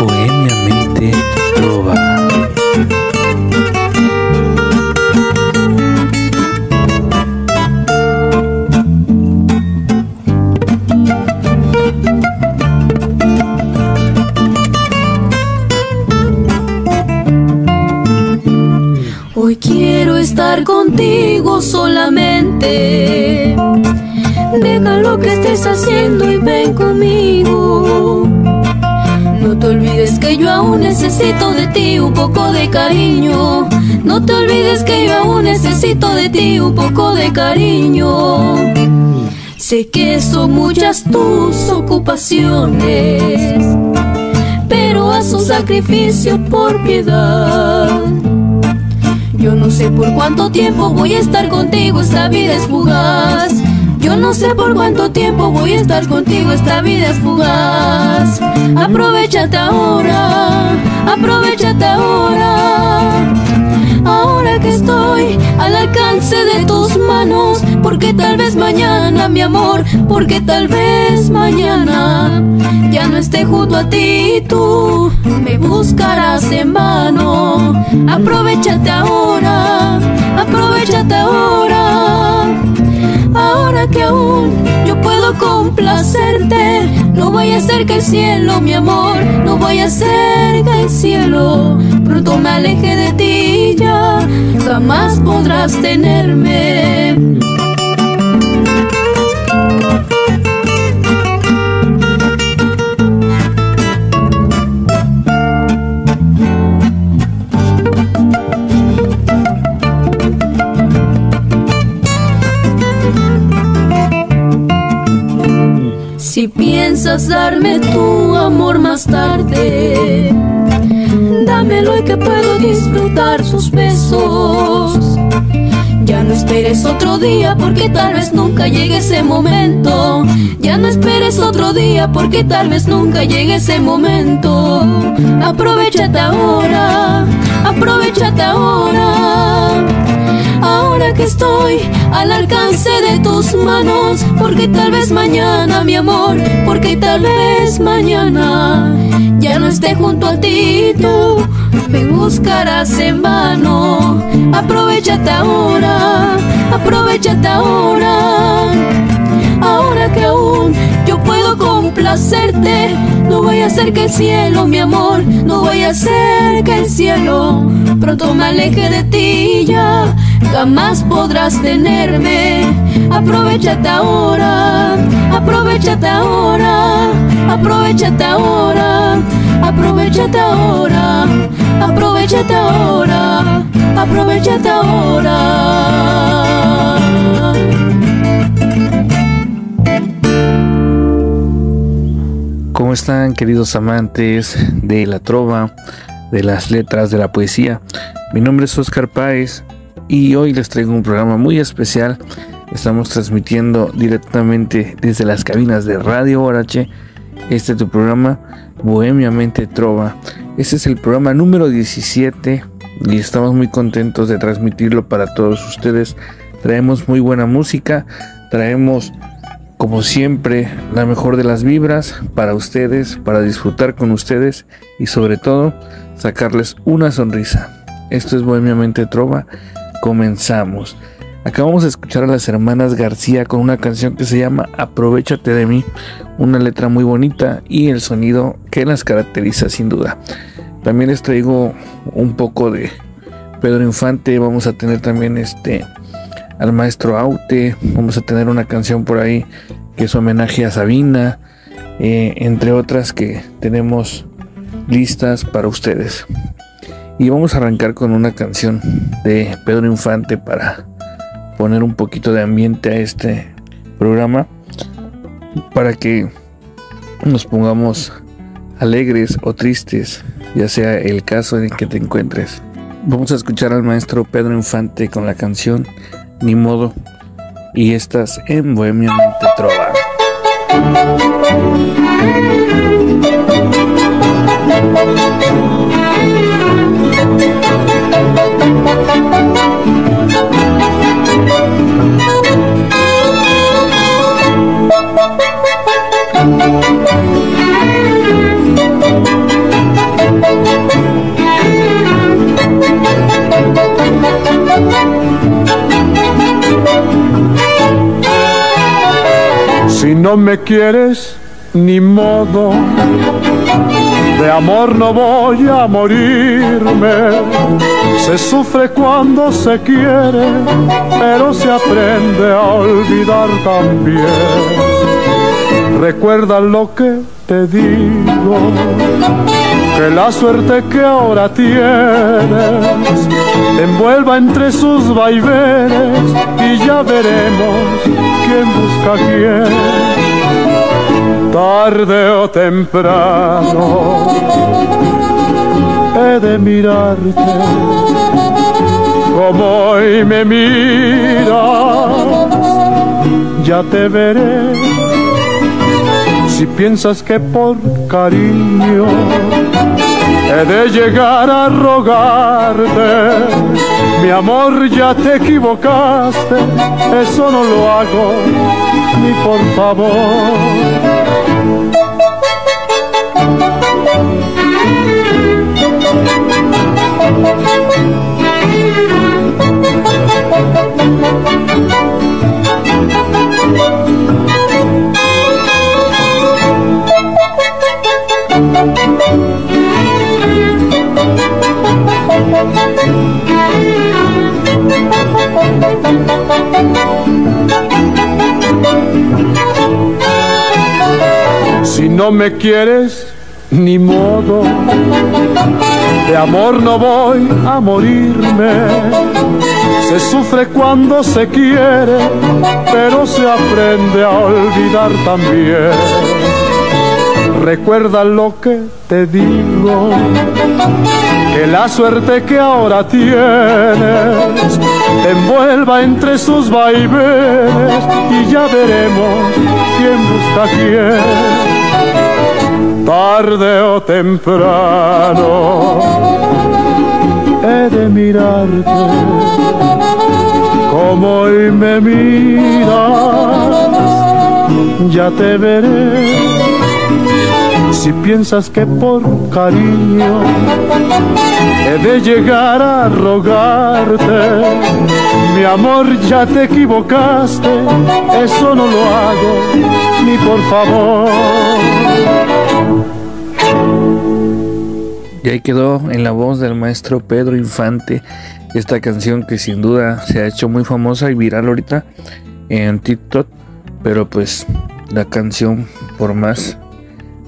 Bohemiamente Trova. Hoy quiero estar contigo solamente. Deja lo que estés haciendo y ven conmigo. Olvides que yo aún necesito de ti un poco de cariño. No te olvides que yo aún necesito de ti un poco de cariño. Sé que son muchas tus ocupaciones, pero haz un sacrificio por piedad. Yo no sé por cuánto tiempo voy a estar contigo, esta vida es fugaz. Yo no sé por cuánto tiempo voy a estar contigo, esta vida es fugaz. Aprovechate ahora, aprovechate ahora. Ahora que estoy al alcance de tus manos, porque tal vez mañana, mi amor, porque tal vez mañana ya no esté junto a ti, tú me buscarás en vano. Aprovechate ahora, aprovechate ahora. Ahora que aún yo puedo complacerte, no voy a hacer que el cielo, mi amor, no voy a hacer que el cielo pronto me aleje de ti ya, jamás podrás tenerme. Si piensas darme tu amor más tarde, dámelo y que puedo disfrutar sus besos. Ya no esperes otro día porque tal vez nunca llegue ese momento. Ya no esperes otro día porque tal vez nunca llegue ese momento. Aprovechate ahora, aprovechate ahora. Que estoy al alcance de tus manos, porque tal vez mañana, mi amor, porque tal vez mañana ya no esté junto a ti tú me buscarás en vano. Aprovechate ahora, aprovechate ahora. Ahora que aún yo puedo complacerte, no voy a hacer que el cielo, mi amor, no voy a hacer que el cielo pronto me aleje de ti ya. Jamás podrás tenerme. Aprovechate ahora, aprovechate ahora, aprovechate ahora, aprovechate ahora, aprovechate ahora, aprovechate ahora. ¿Cómo están queridos amantes de la trova, de las letras, de la poesía? Mi nombre es Oscar Páez y hoy les traigo un programa muy especial. Estamos transmitiendo directamente desde las cabinas de Radio Horache. Este es tu programa Bohemiamente Trova. Este es el programa número 17 y estamos muy contentos de transmitirlo para todos ustedes. Traemos muy buena música, traemos como siempre la mejor de las vibras para ustedes, para disfrutar con ustedes y sobre todo sacarles una sonrisa. Esto es Bohemiamente Trova comenzamos. Acabamos de escuchar a las hermanas García con una canción que se llama Aprovechate de mí, una letra muy bonita y el sonido que las caracteriza sin duda. También les traigo un poco de Pedro Infante, vamos a tener también este al maestro Aute, vamos a tener una canción por ahí que es homenaje a Sabina, eh, entre otras que tenemos listas para ustedes. Y vamos a arrancar con una canción de Pedro Infante para poner un poquito de ambiente a este programa. Para que nos pongamos alegres o tristes, ya sea el caso en el que te encuentres. Vamos a escuchar al maestro Pedro Infante con la canción Ni modo. Y estás en Bohemia Mente Trova. Si no me quieres, ni modo. De amor no voy a morirme. Se sufre cuando se quiere, pero se aprende a olvidar también. Recuerda lo que te digo, que la suerte que ahora tienes envuelva entre sus vaivenes y ya veremos quién busca quién tarde o temprano he de mirarte como hoy me miras, ya te veré. Si piensas que por cariño he de llegar a rogarte, mi amor ya te equivocaste, eso no lo hago ni por favor Si no me quieres, ni modo, de amor no voy a morirme. Se sufre cuando se quiere, pero se aprende a olvidar también. Recuerda lo que te digo, que la suerte que ahora tienes te envuelva entre sus vaivenes y ya veremos quién busca quién tarde o temprano he de mirarte como hoy me miras, ya te veré. Si piensas que por cariño he de llegar a rogarte, mi amor ya te equivocaste, eso no lo hago ni por favor. Y ahí quedó en la voz del maestro Pedro Infante esta canción que sin duda se ha hecho muy famosa y viral ahorita en TikTok. Pero pues la canción por más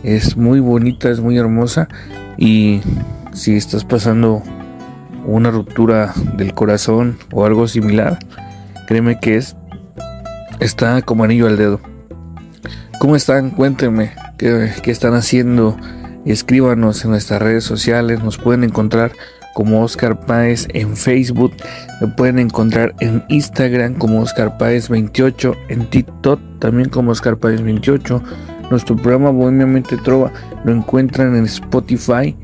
es muy bonita, es muy hermosa. Y si estás pasando una ruptura del corazón o algo similar, créeme que es está como anillo al dedo. ¿Cómo están? Cuéntenme qué, qué están haciendo escríbanos en nuestras redes sociales, nos pueden encontrar como Oscar Páez en Facebook, me pueden encontrar en Instagram como Oscar Páez 28, en TikTok también como Oscar Páez 28. Nuestro programa Bohemiamente Trova lo encuentran en Spotify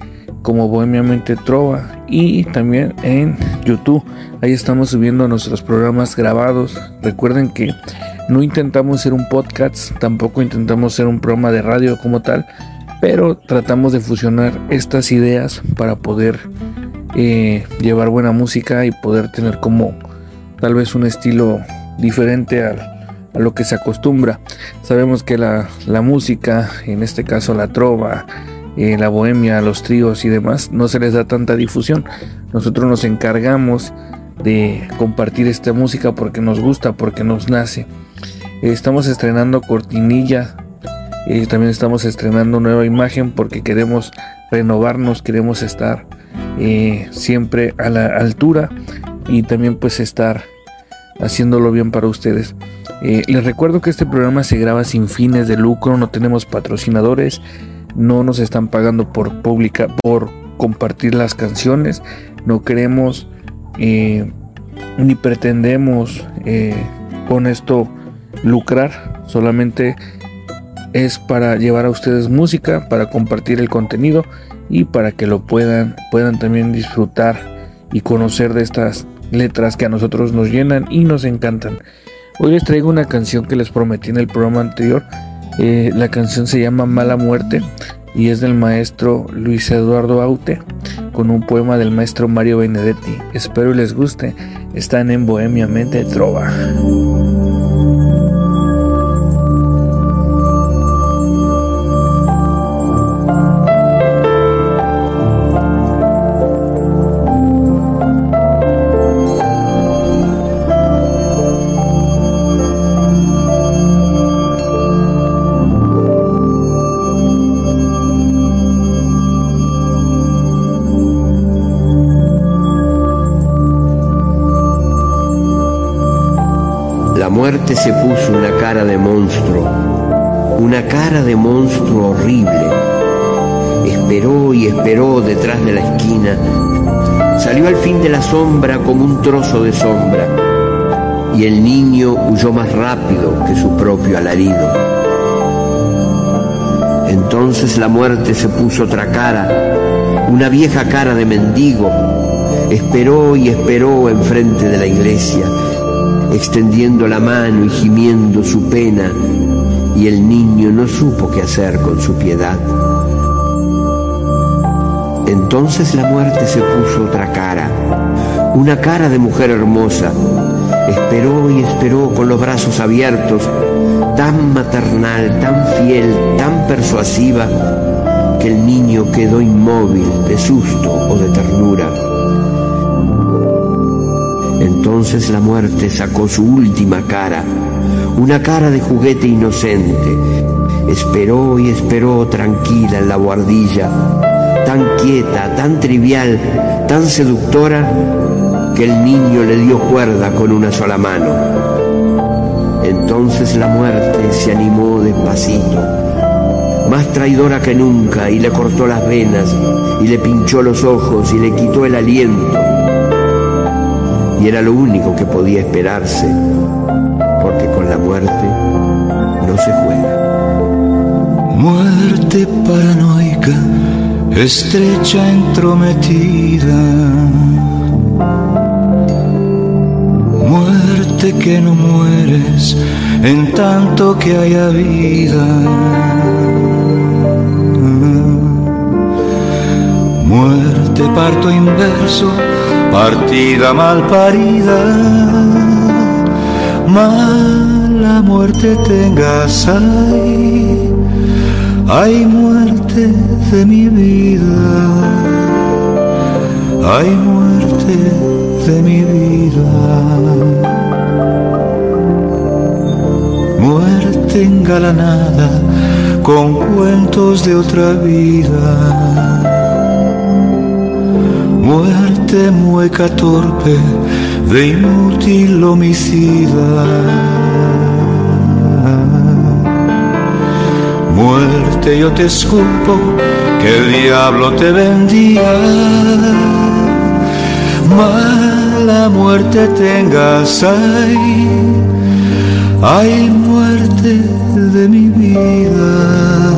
como Bohemiamente Trova y también en YouTube. Ahí estamos subiendo nuestros programas grabados. Recuerden que no intentamos ser un podcast, tampoco intentamos ser un programa de radio como tal pero tratamos de fusionar estas ideas para poder eh, llevar buena música y poder tener como tal vez un estilo diferente a, lo que se acostumbra. Sabemos que la, música, en este caso la trova, eh, la bohemia, los tríos y demás, no se les da tanta difusión. Nosotros nos encargamos de compartir esta música porque nos gusta, porque nos nace. estamos estrenando cortinilla y también estamos estrenando nueva imagen porque queremos renovarnos, queremos estar eh, siempre a la altura y también pues estar haciéndolo bien para ustedes. Eh, les recuerdo que este programa se graba sin fines de lucro, no tenemos patrocinadores, no nos están pagando por pública, por compartir las canciones, no queremos eh, ni pretendemos con esto lucrar, solamente es para llevar a ustedes música, para compartir el contenido y para que lo puedan, puedan también disfrutar y conocer de estas letras que a nosotros nos llenan y nos encantan. Hoy les traigo una canción que les prometí en el programa anterior. Eh, la canción se llama Mala Muerte y es del maestro Luis Eduardo Aute con un poema del maestro Mario Benedetti. Espero les guste. Están en Bohemia Mente Trova. Muerte se puso una cara de monstruo, una cara de monstruo horrible. Esperó y esperó detrás de la esquina. Salió al fin de la sombra como un trozo de sombra y el niño huyó más rápido que su propio alarido. Entonces la muerte se puso otra cara, una vieja cara de mendigo. Esperó y esperó enfrente de la iglesia, extendiendo la mano y gimiendo su pena, y el niño no supo qué hacer con su piedad. Entonces la muerte se puso otra cara, una cara de mujer hermosa, Esperó y esperó con los brazos abiertos, tan maternal, tan fiel, tan persuasiva, que el niño quedó inmóvil de susto o de ternura. Entonces la muerte sacó su última cara, una cara de juguete inocente. Esperó y esperó tranquila en la guardilla, tan quieta, tan trivial, tan seductora, que el niño le dio cuerda con una sola mano. Entonces la muerte se animó despacito, más traidora que nunca, y le cortó las venas, y le pinchó los ojos, y le quitó el aliento. Y era lo único que podía esperarse, porque con la muerte no se juega. Muerte paranoica, estrecha, entrometida que no mueres en tanto que haya vida. Muerte, parto inverso, partida mal parida. Mala muerte tengas, ay, hay muerte de mi vida, hay muerte de mi vida. muerte engalanada con cuentos de otra vida. Muerte mueca torpe de inútil homicida. Muerte yo te esculpo, que el diablo te bendiga. Mala muerte tengas ahí hay muerte de mi vida,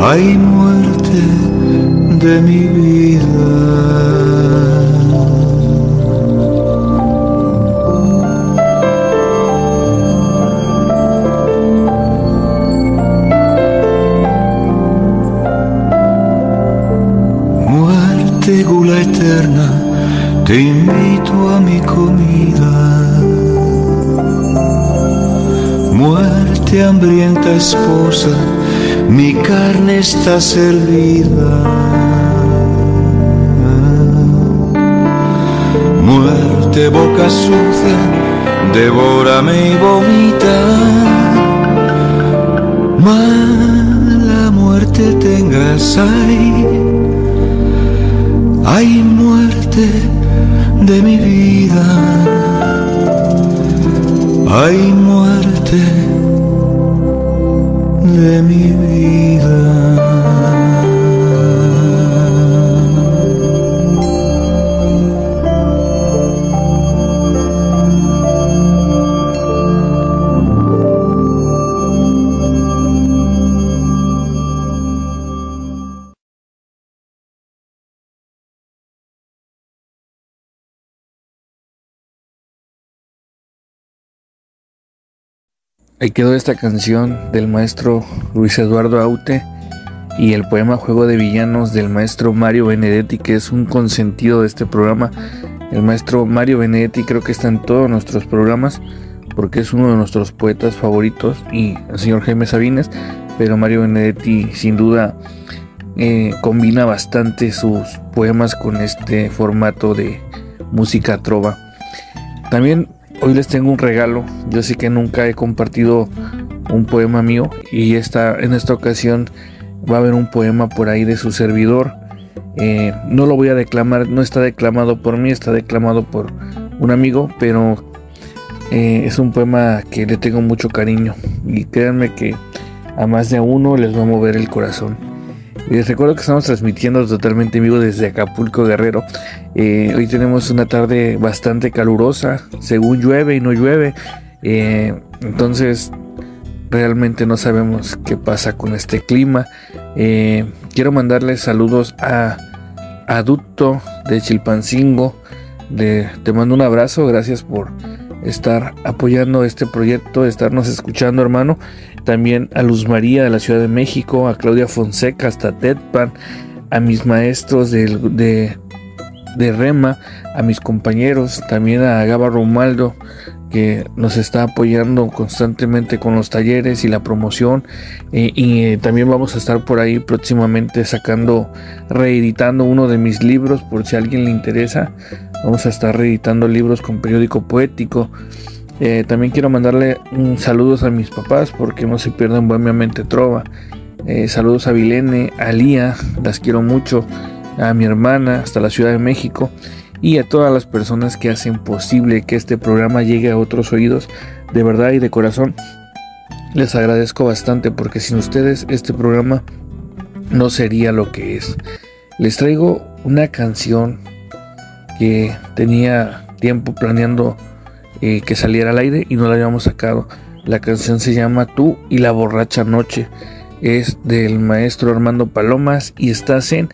hay muerte de mi vida. Muerte, gula eterna, te invito a mi comida Muerte hambrienta esposa, mi carne está servida. Muerte boca sucia, devórame y vomita. Mala muerte tengas ahí, hay muerte de mi vida, hay muerte de mi vida. Ahí quedó esta canción del maestro Luis Eduardo Aute y el poema Juego de Villanos del maestro Mario Benedetti, que es un consentido de este programa. El maestro Mario Benedetti creo que está en todos nuestros programas porque es uno de nuestros poetas favoritos y el señor Jaime Sabines, pero Mario Benedetti sin duda eh, combina bastante sus poemas con este formato de música trova. También Hoy les tengo un regalo. Yo sé que nunca he compartido un poema mío y esta, en esta ocasión va a haber un poema por ahí de su servidor. Eh, no lo voy a declamar, no está declamado por mí, está declamado por un amigo, pero Eh, es un poema que le tengo mucho cariño y créanme que a más de uno les va a mover el corazón. Les recuerdo que estamos transmitiendo totalmente en vivo desde Acapulco Guerrero. Eh, hoy tenemos una tarde bastante calurosa, según llueve y no llueve. Eh, entonces realmente no sabemos qué pasa con este clima. quiero mandarles saludos a Adulto de Chilpancingo. te mando un abrazo, gracias por estar apoyando este proyecto, estarnos escuchando, hermano. También a Luz María de la Ciudad de México, a Claudia Fonseca, hasta Tedpan, a mis maestros de, de, Rema, a mis compañeros, también a Gaba Romaldo, que nos está apoyando constantemente con los talleres y la promoción. Eh, y eh, también vamos a estar por ahí próximamente sacando, reeditando uno de mis libros, por si a alguien le interesa. Vamos a estar reeditando libros con periódico poético. Eh, también quiero mandarle un saludos a mis papás porque no se pierdan Bohemia Mente Trova. Saludos a Vilene, a Lía, las quiero mucho, a mi hermana hasta la Ciudad de México y a todas las personas que hacen posible que este programa llegue a otros oídos de verdad y de corazón. Les agradezco bastante porque sin ustedes este programa no sería lo que es. Les traigo una canción que tenía tiempo planeando eh, que saliera al aire y no la habíamos sacado. La canción se llama Tú y la borracha noche. Es del maestro Armando Palomas y estás en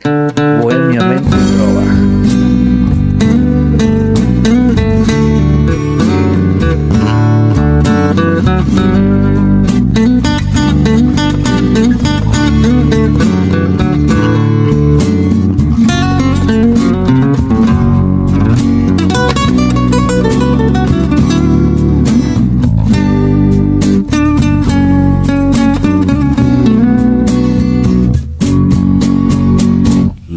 Bohemia Mente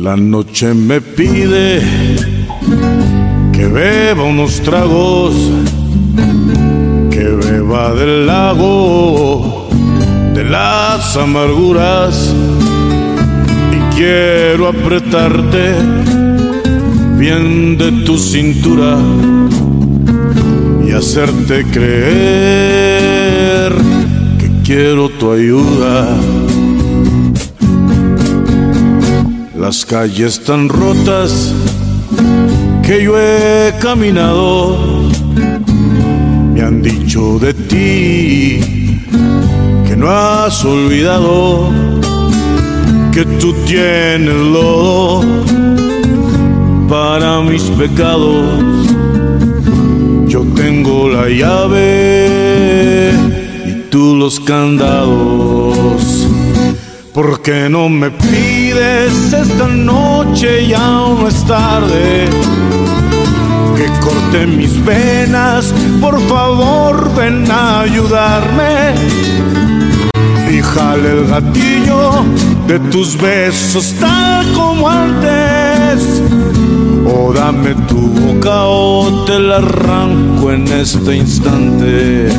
La noche me pide que beba unos tragos, que beba del lago de las amarguras y quiero apretarte bien de tu cintura y hacerte creer que quiero tu ayuda Las calles tan rotas que yo he caminado me han dicho de ti que no has olvidado que tú tienes lodo para mis pecados. Yo tengo la llave y tú los candados. ¿Por qué no me pides esta noche ya no es tarde? Que corte mis venas, por favor ven a ayudarme. Y jale el gatillo de tus besos tal como antes. O dame tu boca o te la arranco en este instante.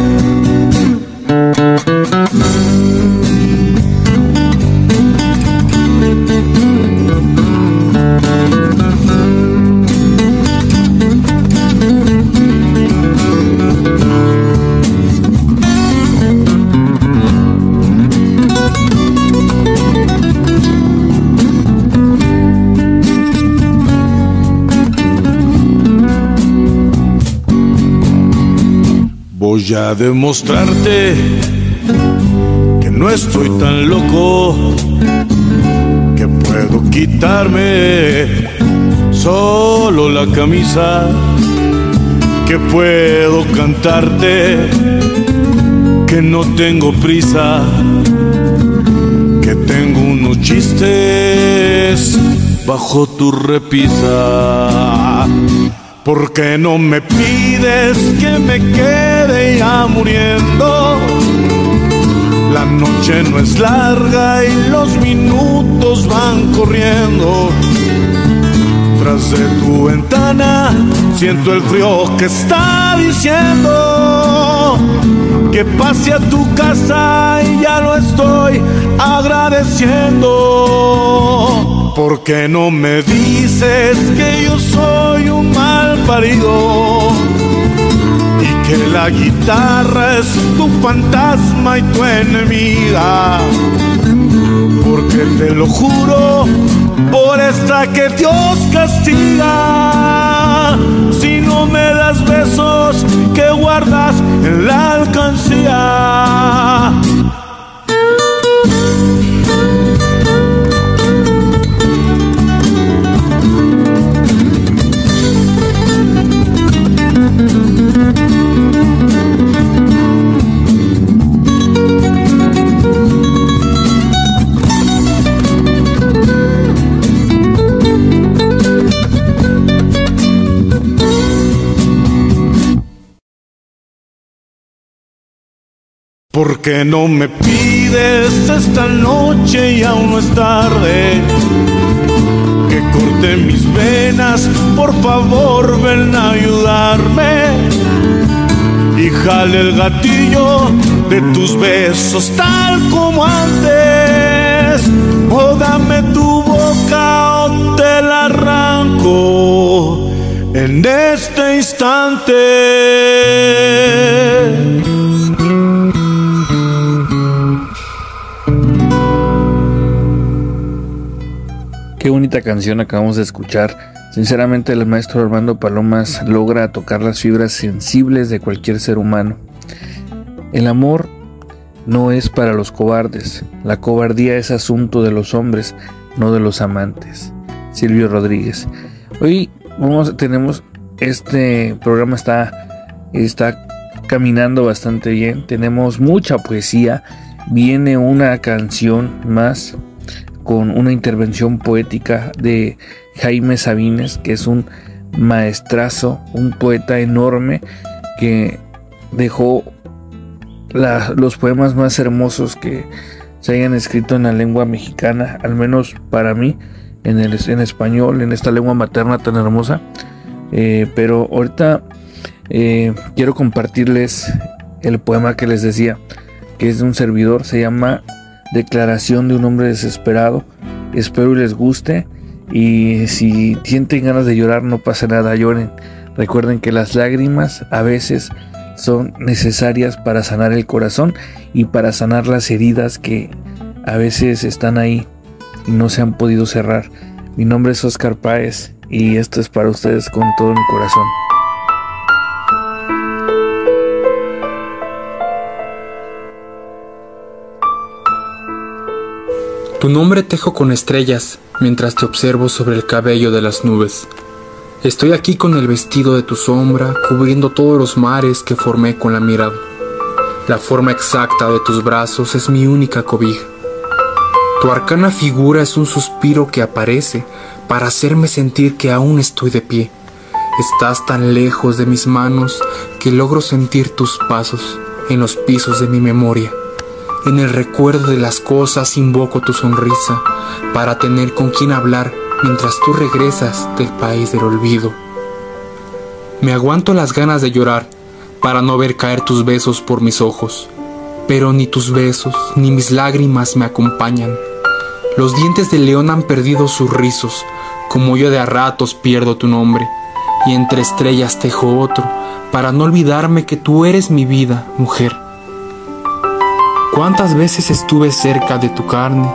Voy a demostrarte que no estoy tan loco, que puedo quitarme solo la camisa, que puedo cantarte, que no tengo prisa, que tengo unos chistes bajo tu repisa ¿Por qué no me pides que me quede ya muriendo? La noche no es larga y los minutos van corriendo. Tras de tu ventana siento el frío que está diciendo que pase a tu casa y ya lo estoy agradeciendo. ¿Por qué no me dices que yo soy un mal parido? y que la guitarra es tu fantasma y tu enemiga. Porque te lo juro, por esta que Dios castiga, si no me das besos guardas en la alcancía. ¿Por qué no me pides esta noche y aún no es tarde? Que corte mis venas, por favor ven a ayudarme. Y jale el gatillo de tus besos tal como antes. O tu boca o te la arranco en este instante. Qué bonita canción acabamos de escuchar. Sinceramente el maestro Armando Palomas logra tocar las fibras sensibles de cualquier ser humano. El amor no es para los cobardes. La cobardía es asunto de los hombres, no de los amantes. Silvio Rodríguez. Hoy vamos, tenemos este programa está, está caminando bastante bien. Tenemos mucha poesía. Viene una canción más con una intervención poética de Jaime Sabines, que es un maestrazo, un poeta enorme que dejó los poemas más hermosos que se hayan escrito en la lengua mexicana, al menos para mí, en, el, en español, en esta lengua materna tan hermosa. Eh, pero ahorita eh, quiero compartirles el poema que les decía, que es de un servidor, se llama Declaración de un hombre desesperado. Espero y les guste. Y si sienten ganas de llorar, no pasa nada, lloren. Recuerden que las lágrimas a veces son necesarias para sanar el corazón y para sanar las heridas que a veces están ahí y no se han podido cerrar. Mi nombre es Oscar Páez y esto es para ustedes con todo mi corazón. Tu nombre tejo con estrellas mientras te observo sobre el cabello de las nubes. Estoy aquí con el vestido de tu sombra, cubriendo todos los mares que formé con la mirada. La forma exacta de tus brazos es mi única cobija. Tu arcana figura es un suspiro que aparece para hacerme sentir que aún estoy de pie. Estás tan lejos de mis manos que logro sentir tus pasos en los pisos de mi memoria. En el recuerdo de las cosas invoco tu sonrisa para tener con quien hablar mientras tú regresas del país del olvido. Me aguanto las ganas de llorar para no ver caer tus besos por mis ojos, pero ni tus besos ni mis lágrimas me acompañan. Los dientes de león han perdido sus rizos, como yo de a ratos pierdo tu nombre, y entre estrellas tejo otro, para no olvidarme que tú eres mi vida, mujer. ¿Cuántas veces estuve cerca de tu carne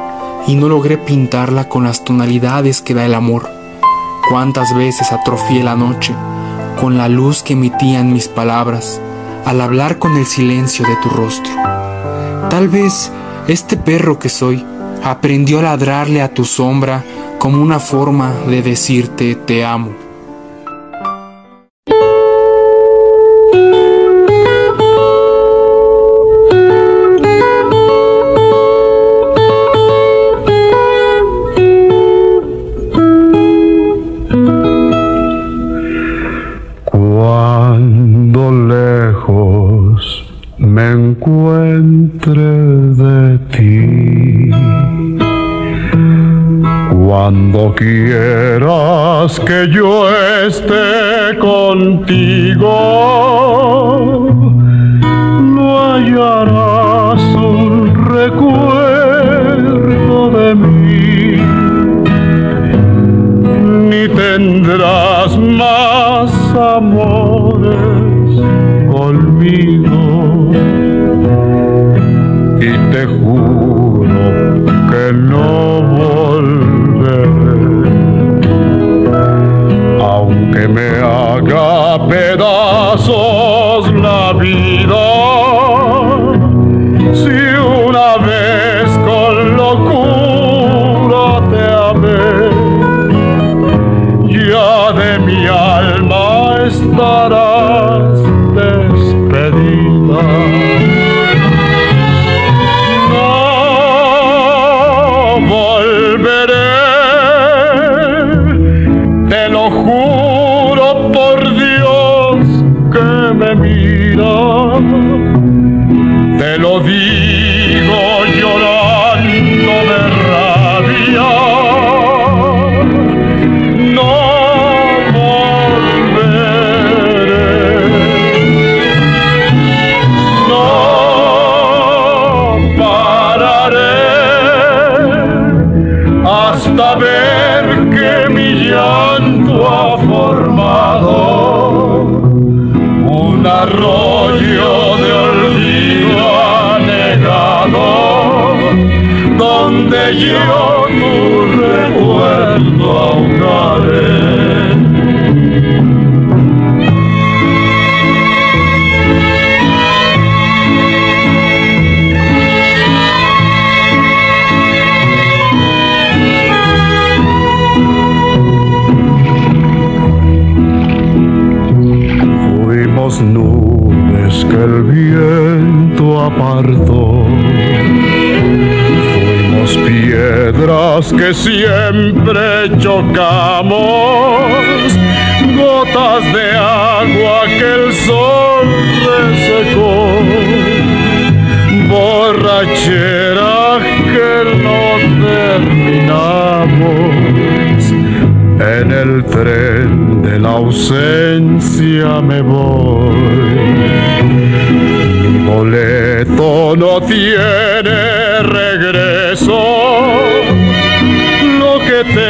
y no logré pintarla con las tonalidades que da el amor? ¿Cuántas veces atrofié la noche con la luz que emitían mis palabras al hablar con el silencio de tu rostro? Tal vez este perro que soy aprendió a ladrarle a tu sombra como una forma de decirte te amo. Quieras que yo esté contigo, no hallarás un recuerdo de mí, ni tendrás juro que no volveré. Aunque me haga pedazos yo que siempre chocamos, gotas de agua que el sol resecó, borrachera que no terminamos. En el tren de la ausencia me voy. Mi boleto no tiene Lo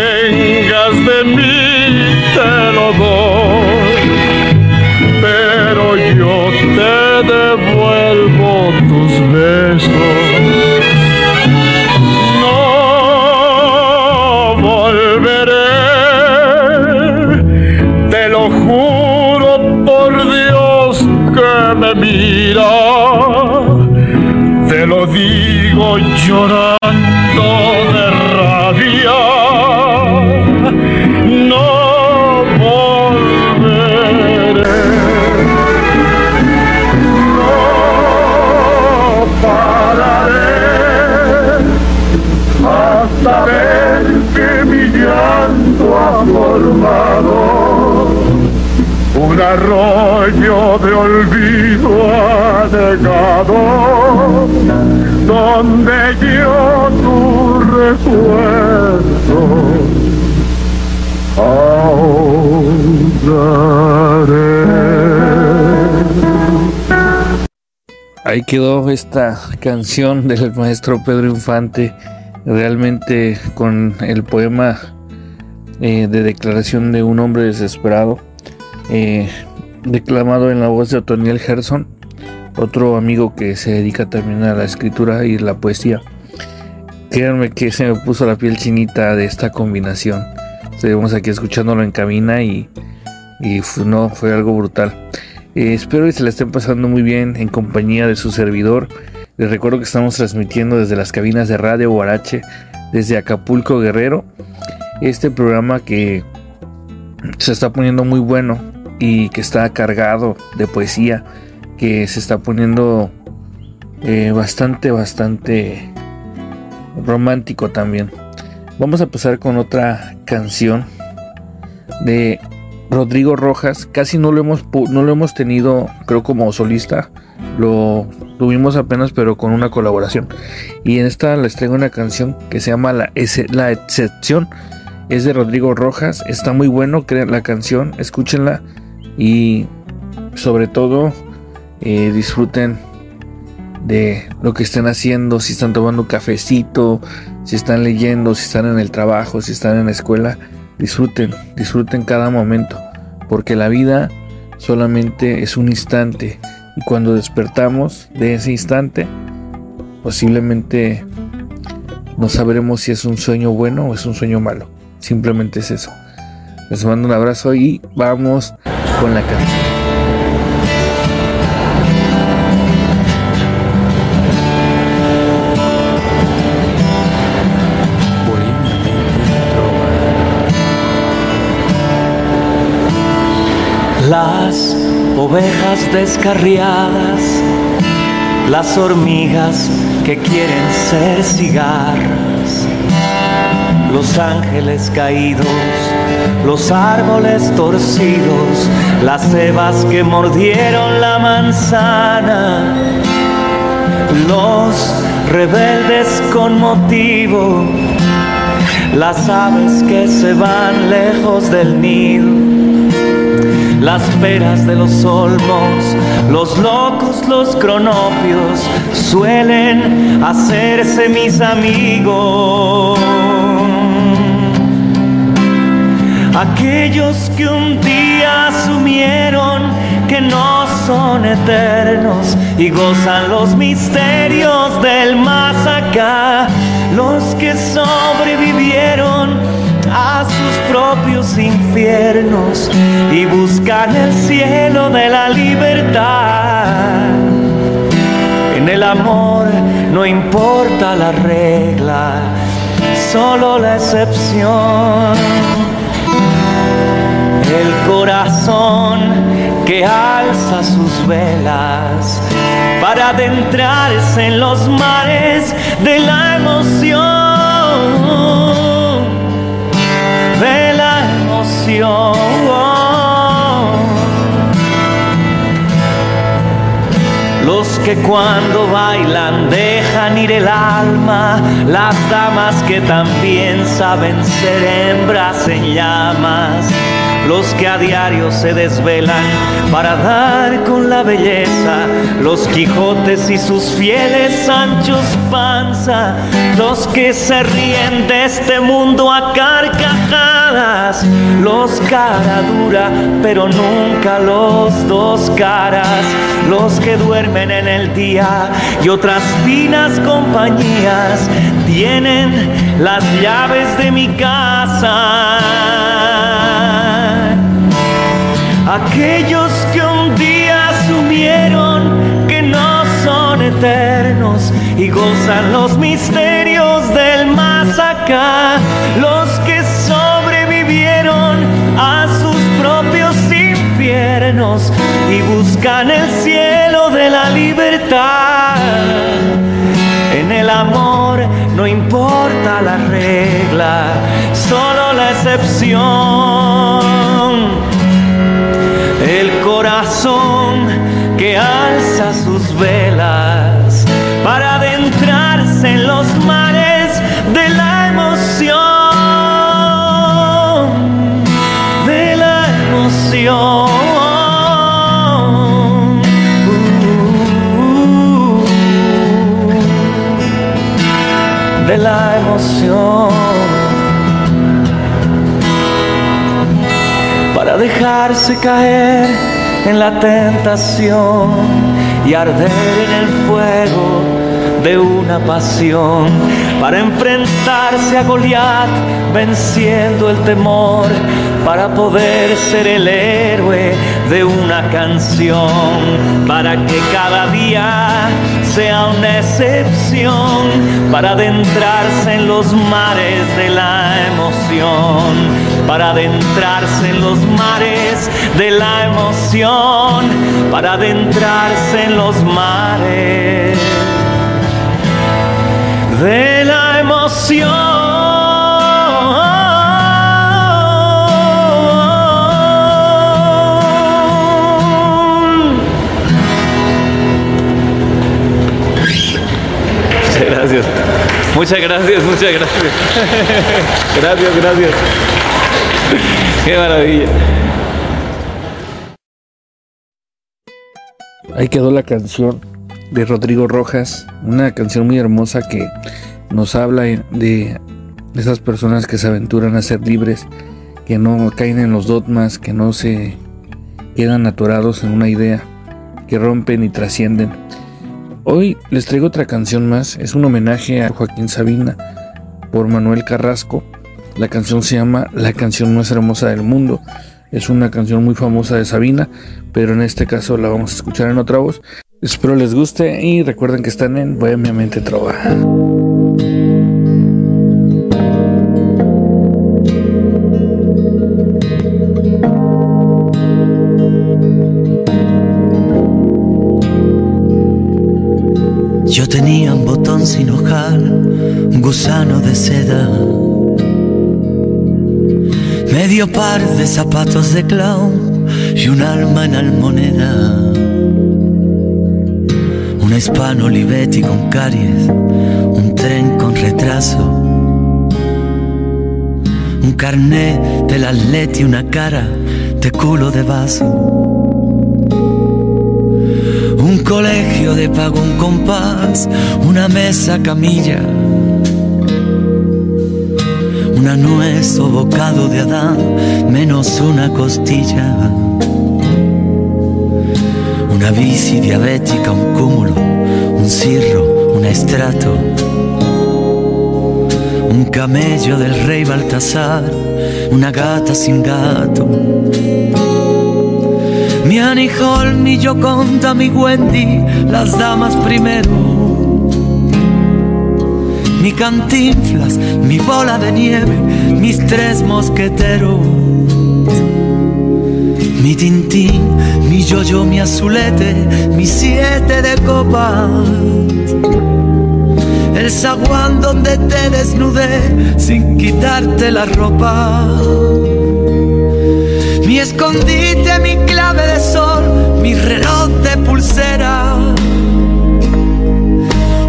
quedó esta canción del maestro Pedro Infante, realmente con el poema eh, de declaración de un hombre desesperado eh, declamado en la voz de Otoniel Gerson, otro amigo que se dedica también a la escritura y la poesía. Créanme que se me puso la piel chinita de esta combinación. Estuvimos aquí escuchándolo en cabina y, no, fue algo brutal. Eh, espero que se la estén pasando muy bien en compañía de su servidor. Les recuerdo que estamos transmitiendo desde las cabinas de Radio Guarache, desde Acapulco Guerrero. Este programa que se está poniendo muy bueno y que está cargado de poesía, que se está poniendo eh, bastante, bastante romántico también. Vamos a pasar con otra canción de Rodrigo Rojas. Casi no lo hemos, no lo hemos tenido, creo, como solista. Lo tuvimos apenas, pero con una colaboración. Y en esta les traigo una canción que se llama La, la Excepción. Es de Rodrigo Rojas. Está muy bueno la canción. Escúchenla y sobre todo eh, disfruten de lo que estén haciendo, si están tomando cafecito, si están leyendo, si están en el trabajo, si están en la escuela, disfruten, disfruten cada momento, porque la vida solamente es un instante y cuando despertamos de ese instante, posiblemente no sabremos si es un sueño bueno o es un sueño malo. Simplemente es eso. Les mando un abrazo y vamos con la canción. Las ovejas descarriadas, las hormigas que quieren ser cigarras, los ángeles caídos, los árboles torcidos, las cebas que mordieron la manzana, los rebeldes con motivo, las aves que se van lejos del nido las peras de los olmos, los locos, los cronopios, suelen hacerse mis amigos. Aquellos que un día asumieron que no son eternos y gozan los misterios del más acá, los que sobrevivieron a sus propios infiernos y buscan el cielo de la libertad. En el amor no importa la regla, solo la excepción. El corazón que alza sus velas para adentrarse en los mares de la emoción Los que cuando bailan dejan ir el alma, las damas que también saben ser hembras en llamas. Los que a diario se desvelan para dar con la belleza, los Quijotes y sus fieles Sanchos Panza, los que se ríen de este mundo a los cara dura, pero nunca los dos caras, los que duermen en el día y otras finas compañías tienen las llaves de mi casa. Aquellos que un día asumieron que no son eternos y gozan los misterios del más acá, los infiernos y buscan el cielo de la libertad. En el amor no importa la regla, solo la excepción el corazón que alza sus velas dejarse caer en la tentación y arder en el fuego de una pasión para enfrentarse a Goliat venciendo el temor para poder ser el héroe de una canción para que cada día sea una excepción para adentrarse en los mares de la emoción para adentrarse en los mares de la emoción, para adentrarse en los mares de la emoción. gracias. Muchas gracias, muchas gracias. Gracias, gracias. Qué maravilla. Ahí quedó la canción de Rodrigo Rojas, una canción muy hermosa que nos habla de esas personas que se aventuran a ser libres, que no caen en los dogmas, que no se quedan atorados en una idea, que rompen y trascienden. Hoy les traigo otra canción más, es un homenaje a Joaquín Sabina por Manuel Carrasco. La canción se llama La canción más hermosa del mundo. Es una canción muy famosa de Sabina, pero en este caso la vamos a escuchar en otra voz. Espero les guste y recuerden que están en Bohemia Mente Trova. Yo tenía un botón sin ojal, un gusano de seda, medio par de zapatos de clown y un alma en almoneda. Un hispano Olivetti con caries, un tren con retraso, un carnet del atleti, una cara de culo de vaso colegio de pago, un compás, una mesa camilla, una nuez o bocado de Adán, menos una costilla, una bici diabética, un cúmulo, un cirro, un estrato, un camello del rey Baltasar, una gata sin gato mi Annie Hall, mi Joconda, mi Wendy, las damas primero. Mi cantinflas, mi bola de nieve, mis tres mosqueteros. Mi tintín, mi yo-yo, mi azulete, mi siete de copas. El zaguán donde te desnudé sin quitarte la ropa mi escondite, mi clave de sol, mi reloj de pulsera.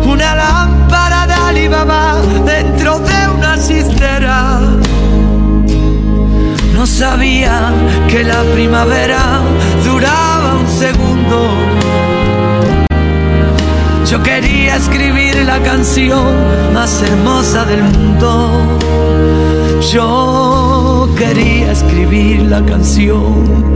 Una lámpara de Alibaba dentro de una cistera. No sabía que la primavera duraba un segundo. Yo quería escribir la canción más hermosa del mundo. Yo quería escribir la canción.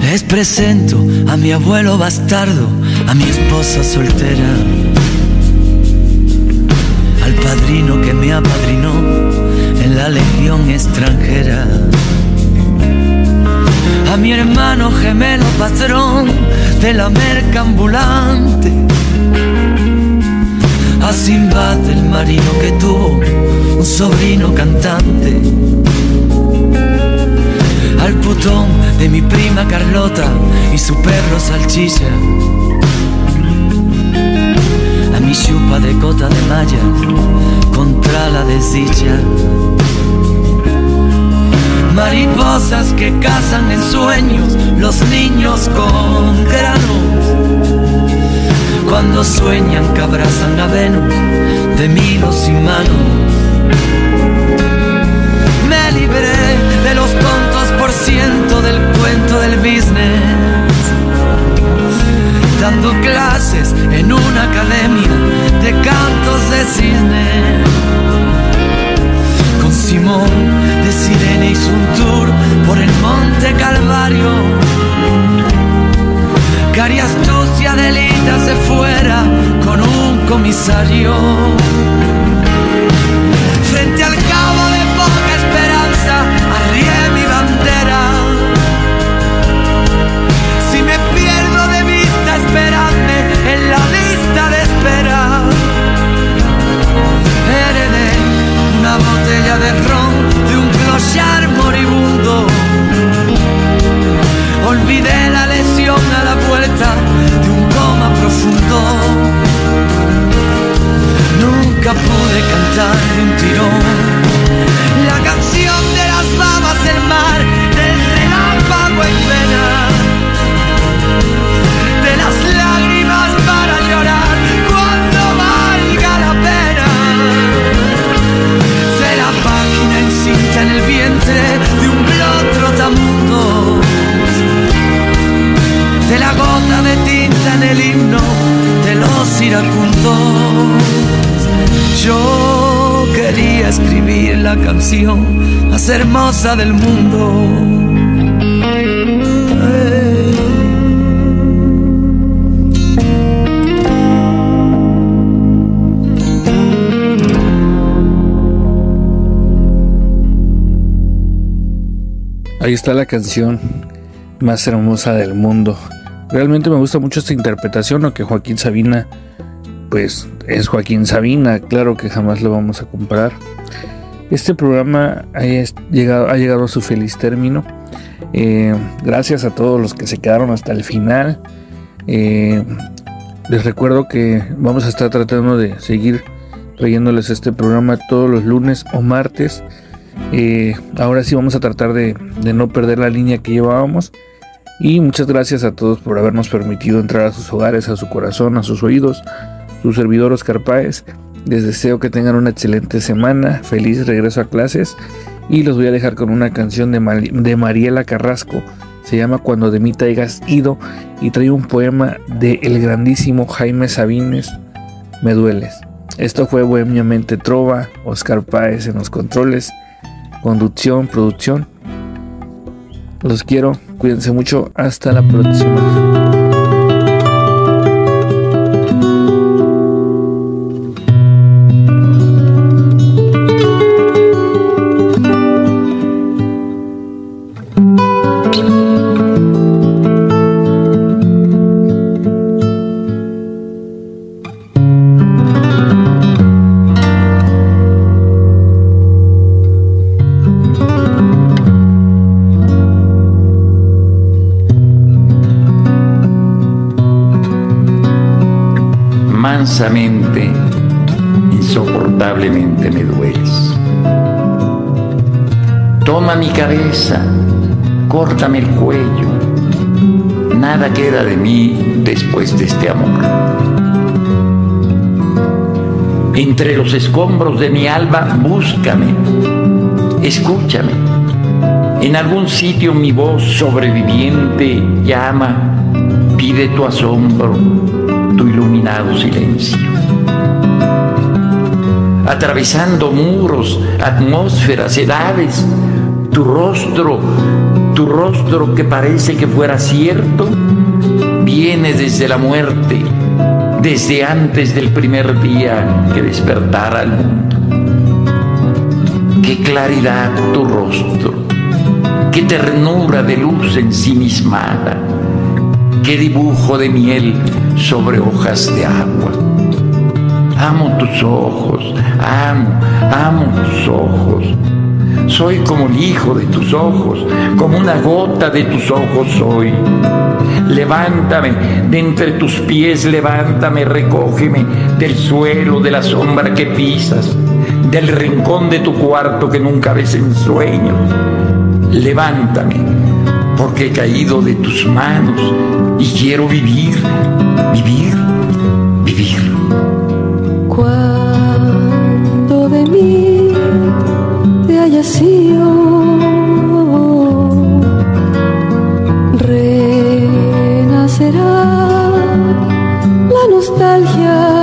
Les presento a mi abuelo bastardo, a mi esposa soltera, al padrino que me apadrinó en la legión extranjera a mi hermano gemelo patrón de la merca ambulante, a Simbad el marino que tuvo un sobrino cantante, al putón de mi prima Carlota y su perro salchicha, a mi chupa de cota de malla contra la desdicha mariposas que cazan en sueños los niños con granos. Cuando sueñan que abrazan a Venus de milos y manos. Me libré de los tontos por ciento del cuento del business. Dando clases en una academia de cantos de cisne. Simón de Sirene hizo un tour por el Monte Calvario. Cari astucia delita se fuera con un comisario. Frente al cabo del mundo Ahí está la canción más hermosa del mundo. Realmente me gusta mucho esta interpretación, aunque Joaquín Sabina, pues es Joaquín Sabina, claro que jamás lo vamos a comparar. Este programa ha llegado, ha llegado a su feliz término. Eh, gracias a todos los que se quedaron hasta el final. Eh, les recuerdo que vamos a estar tratando de seguir trayéndoles este programa todos los lunes o martes eh, ahora sí vamos a tratar de, no perder la línea que llevábamos. Y muchas gracias a todos por habernos permitido entrar a sus hogares, a su corazón, a sus oídos. Su servidor Oscar Páez. Les deseo que tengan una excelente semana, feliz regreso a clases. Y los voy a dejar con una canción de, Mariela Carrasco. Se llama Cuando de mí te hayas ido. Y trae un poema de el grandísimo Jaime Sabines. Me dueles. Esto fue Bohemiamente Trova, Oscar Páez en los controles conducción, producción. Los quiero, cuídense mucho, hasta la próxima. Insoportablemente me dueles. Toma mi cabeza, córtame el cuello, nada queda de mí después de este amor. Entre los escombros de mi alba, búscame, escúchame. En algún sitio mi voz sobreviviente llama, pide tu asombro, tu iluminado silencio. Atravesando muros, atmósferas, edades, tu rostro, tu rostro que parece que fuera cierto, viene desde la muerte, desde antes del primer día que despertara el mundo. Qué claridad tu rostro, qué ternura de luz ensimismada qué dibujo de miel sobre hojas de agua. Amo tus ojos, amo, amo tus ojos. Soy como el hijo de tus ojos, como una gota de tus ojos soy. Levántame de entre tus pies, levántame, recógeme del suelo, de la sombra que pisas, del rincón de tu cuarto que nunca ves en sueño. Levántame, porque he caído de tus manos y quiero vivir, vivir, vivir. Cuando de mí te hayas sido, renacerá la nostalgia.